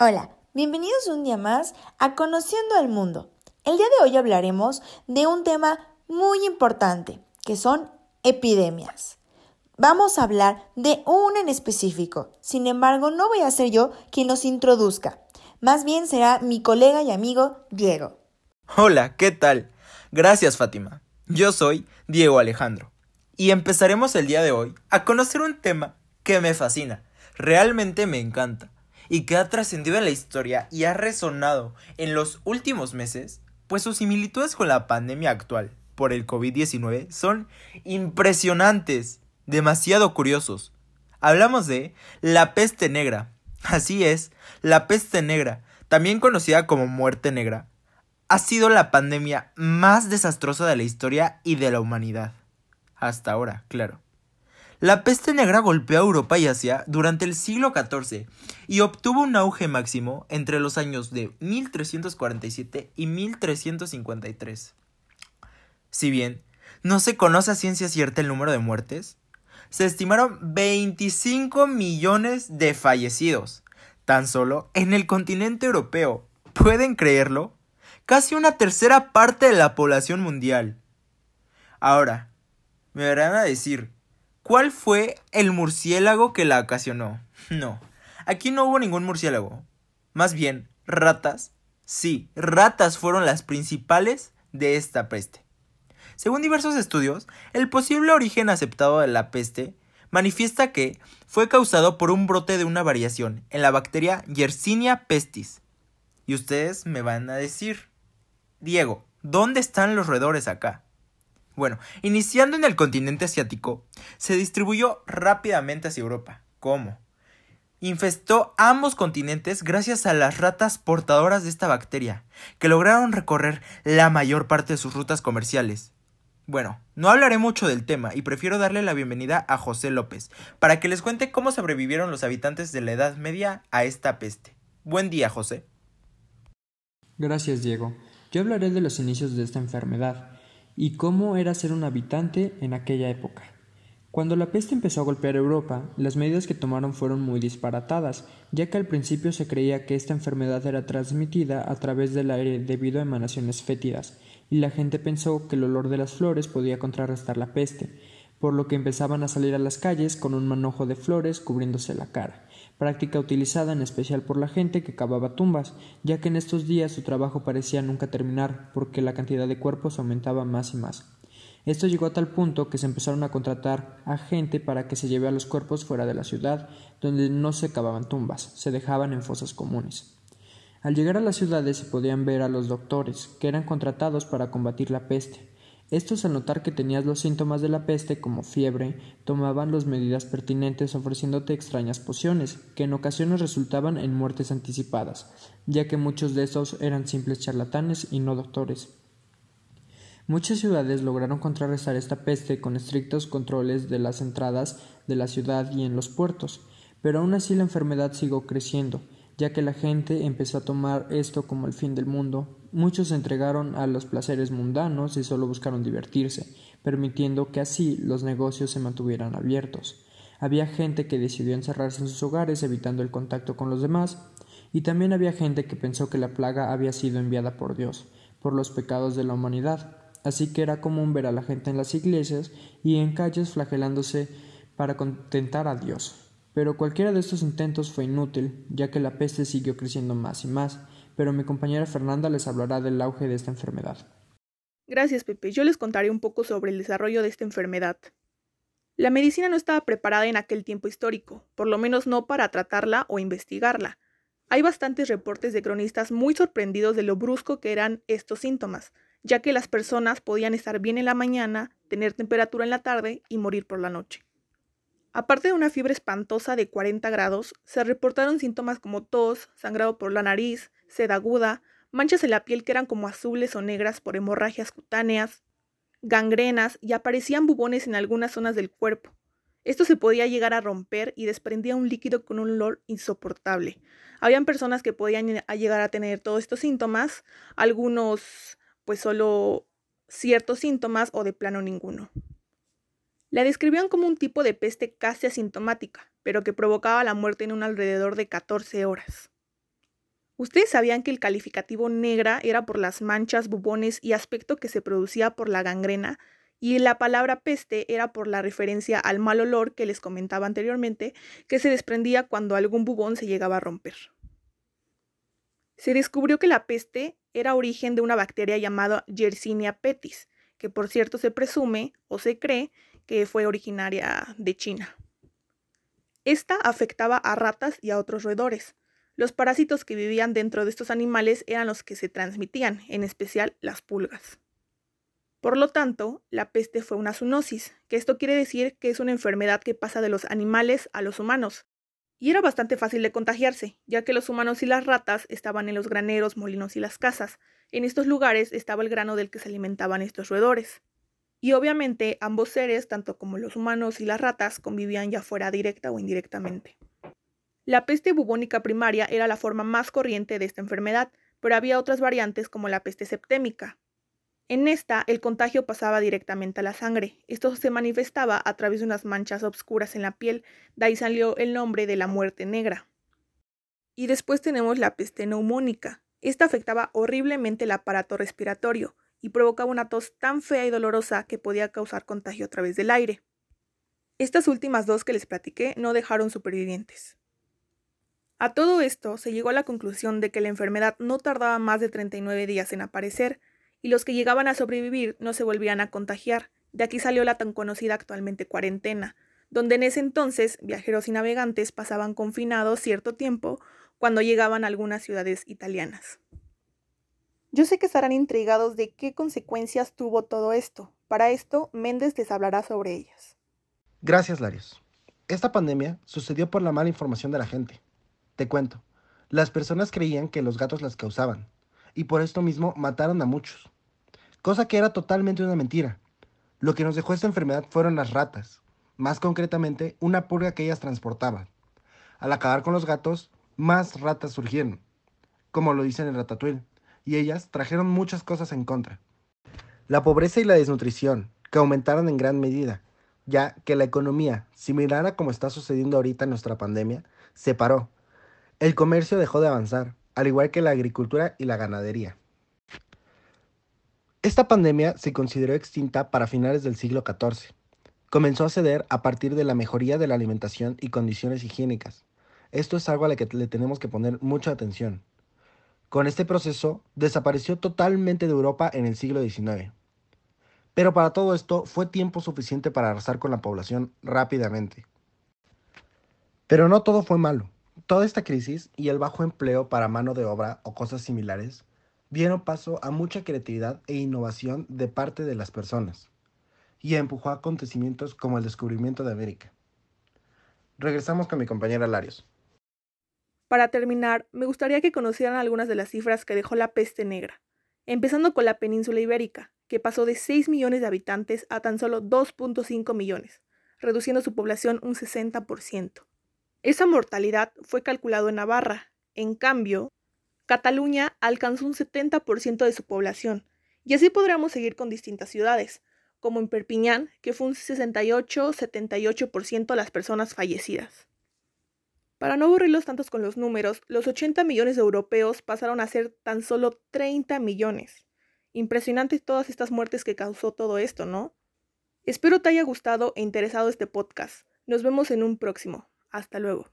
Hola, bienvenidos un día más a Conociendo al Mundo. El día de hoy hablaremos de un tema muy importante, que son epidemias. Vamos a hablar de una en específico, sin embargo no voy a ser yo quien los introduzca, más bien será mi colega y amigo Diego. Hola, ¿qué tal? Gracias Fátima. Yo soy Diego Alejandro y empezaremos el día de hoy a conocer un tema que me fascina, realmente me encanta y que ha trascendido en la historia y ha resonado en los últimos meses, pues sus similitudes con la pandemia actual por el COVID-19 son impresionantes, demasiado curiosos. Hablamos de la peste negra. Así es, la peste negra, también conocida como muerte negra, ha sido la pandemia más desastrosa de la historia y de la humanidad. Hasta ahora, claro. La peste negra golpeó a Europa y Asia durante el siglo XIV y obtuvo un auge máximo entre los años de 1347 y 1353. Si bien no se conoce a ciencia cierta el número de muertes, se estimaron 25 millones de fallecidos, tan solo en el continente europeo. ¿Pueden creerlo? Casi una tercera parte de la población mundial. Ahora, me verán a decir, ¿Cuál fue el murciélago que la ocasionó? No, aquí no hubo ningún murciélago. Más bien, ratas. Sí, ratas fueron las principales de esta peste. Según diversos estudios, el posible origen aceptado de la peste manifiesta que fue causado por un brote de una variación en la bacteria Yersinia pestis. Y ustedes me van a decir, Diego, ¿dónde están los roedores acá? Bueno, iniciando en el continente asiático, se distribuyó rápidamente hacia Europa. ¿Cómo? Infestó ambos continentes gracias a las ratas portadoras de esta bacteria, que lograron recorrer la mayor parte de sus rutas comerciales. Bueno, no hablaré mucho del tema y prefiero darle la bienvenida a José López, para que les cuente cómo sobrevivieron los habitantes de la Edad Media a esta peste. Buen día, José. Gracias, Diego. Yo hablaré de los inicios de esta enfermedad y cómo era ser un habitante en aquella época. Cuando la peste empezó a golpear Europa, las medidas que tomaron fueron muy disparatadas, ya que al principio se creía que esta enfermedad era transmitida a través del aire debido a emanaciones fétidas, y la gente pensó que el olor de las flores podía contrarrestar la peste, por lo que empezaban a salir a las calles con un manojo de flores cubriéndose la cara práctica utilizada en especial por la gente que cavaba tumbas, ya que en estos días su trabajo parecía nunca terminar, porque la cantidad de cuerpos aumentaba más y más. Esto llegó a tal punto que se empezaron a contratar a gente para que se lleve a los cuerpos fuera de la ciudad, donde no se cavaban tumbas, se dejaban en fosas comunes. Al llegar a las ciudades se podían ver a los doctores, que eran contratados para combatir la peste, estos al notar que tenías los síntomas de la peste como fiebre, tomaban las medidas pertinentes ofreciéndote extrañas pociones, que en ocasiones resultaban en muertes anticipadas, ya que muchos de estos eran simples charlatanes y no doctores. Muchas ciudades lograron contrarrestar esta peste con estrictos controles de las entradas de la ciudad y en los puertos, pero aún así la enfermedad siguió creciendo, ya que la gente empezó a tomar esto como el fin del mundo, Muchos se entregaron a los placeres mundanos y solo buscaron divertirse, permitiendo que así los negocios se mantuvieran abiertos. Había gente que decidió encerrarse en sus hogares evitando el contacto con los demás, y también había gente que pensó que la plaga había sido enviada por Dios, por los pecados de la humanidad, así que era común ver a la gente en las iglesias y en calles flagelándose para contentar a Dios. Pero cualquiera de estos intentos fue inútil, ya que la peste siguió creciendo más y más, pero mi compañera Fernanda les hablará del auge de esta enfermedad. Gracias, Pepe. Yo les contaré un poco sobre el desarrollo de esta enfermedad. La medicina no estaba preparada en aquel tiempo histórico, por lo menos no para tratarla o investigarla. Hay bastantes reportes de cronistas muy sorprendidos de lo brusco que eran estos síntomas, ya que las personas podían estar bien en la mañana, tener temperatura en la tarde y morir por la noche. Aparte de una fiebre espantosa de 40 grados, se reportaron síntomas como tos, sangrado por la nariz, sed aguda, manchas en la piel que eran como azules o negras por hemorragias cutáneas, gangrenas y aparecían bubones en algunas zonas del cuerpo. Esto se podía llegar a romper y desprendía un líquido con un olor insoportable. Habían personas que podían llegar a tener todos estos síntomas, algunos pues solo ciertos síntomas o de plano ninguno. La describían como un tipo de peste casi asintomática, pero que provocaba la muerte en un alrededor de 14 horas. ¿Ustedes sabían que el calificativo negra era por las manchas, bubones y aspecto que se producía por la gangrena? Y la palabra peste era por la referencia al mal olor que les comentaba anteriormente, que se desprendía cuando algún bubón se llegaba a romper. Se descubrió que la peste era origen de una bacteria llamada Yersinia pestis, que por cierto se presume o se cree que fue originaria de China. Esta afectaba a ratas y a otros roedores. Los parásitos que vivían dentro de estos animales eran los que se transmitían, en especial las pulgas. Por lo tanto, la peste fue una zoonosis, que esto quiere decir que es una enfermedad que pasa de los animales a los humanos. Y era bastante fácil de contagiarse, ya que los humanos y las ratas estaban en los graneros, molinos y las casas. En estos lugares estaba el grano del que se alimentaban estos roedores. Y obviamente ambos seres, tanto como los humanos y las ratas, convivían ya fuera directa o indirectamente. La peste bubónica primaria era la forma más corriente de esta enfermedad, pero había otras variantes como la peste septémica. En esta, el contagio pasaba directamente a la sangre. Esto se manifestaba a través de unas manchas oscuras en la piel, de ahí salió el nombre de la muerte negra. Y después tenemos la peste neumónica. Esta afectaba horriblemente el aparato respiratorio y provocaba una tos tan fea y dolorosa que podía causar contagio a través del aire. Estas últimas dos que les platiqué no dejaron supervivientes. A todo esto se llegó a la conclusión de que la enfermedad no tardaba más de 39 días en aparecer y los que llegaban a sobrevivir no se volvían a contagiar. De aquí salió la tan conocida actualmente cuarentena, donde en ese entonces viajeros y navegantes pasaban confinados cierto tiempo cuando llegaban a algunas ciudades italianas. Yo sé que estarán intrigados de qué consecuencias tuvo todo esto. Para esto, Méndez les hablará sobre ellas. Gracias, Larios. Esta pandemia sucedió por la mala información de la gente. Te cuento, las personas creían que los gatos las causaban, y por esto mismo mataron a muchos. Cosa que era totalmente una mentira. Lo que nos dejó esta enfermedad fueron las ratas, más concretamente una purga que ellas transportaban. Al acabar con los gatos, más ratas surgieron, como lo dice en Ratatouille, y ellas trajeron muchas cosas en contra. La pobreza y la desnutrición, que aumentaron en gran medida, ya que la economía, similar a como está sucediendo ahorita en nuestra pandemia, se paró el comercio dejó de avanzar, al igual que la agricultura y la ganadería. Esta pandemia se consideró extinta para finales del siglo XIV. Comenzó a ceder a partir de la mejoría de la alimentación y condiciones higiénicas. Esto es algo a lo que le tenemos que poner mucha atención. Con este proceso, desapareció totalmente de Europa en el siglo XIX. Pero para todo esto fue tiempo suficiente para arrasar con la población rápidamente. Pero no todo fue malo. Toda esta crisis y el bajo empleo para mano de obra o cosas similares dieron paso a mucha creatividad e innovación de parte de las personas y empujó a acontecimientos como el descubrimiento de América. Regresamos con mi compañera Larios. Para terminar, me gustaría que conocieran algunas de las cifras que dejó la peste negra, empezando con la península ibérica, que pasó de 6 millones de habitantes a tan solo 2.5 millones, reduciendo su población un 60%. Esa mortalidad fue calculado en Navarra. En cambio, Cataluña alcanzó un 70% de su población. Y así podríamos seguir con distintas ciudades, como en Perpiñán, que fue un 68-78% las personas fallecidas. Para no aburrirlos tantos con los números, los 80 millones de europeos pasaron a ser tan solo 30 millones. Impresionante todas estas muertes que causó todo esto, ¿no? Espero te haya gustado e interesado este podcast. Nos vemos en un próximo. Hasta luego.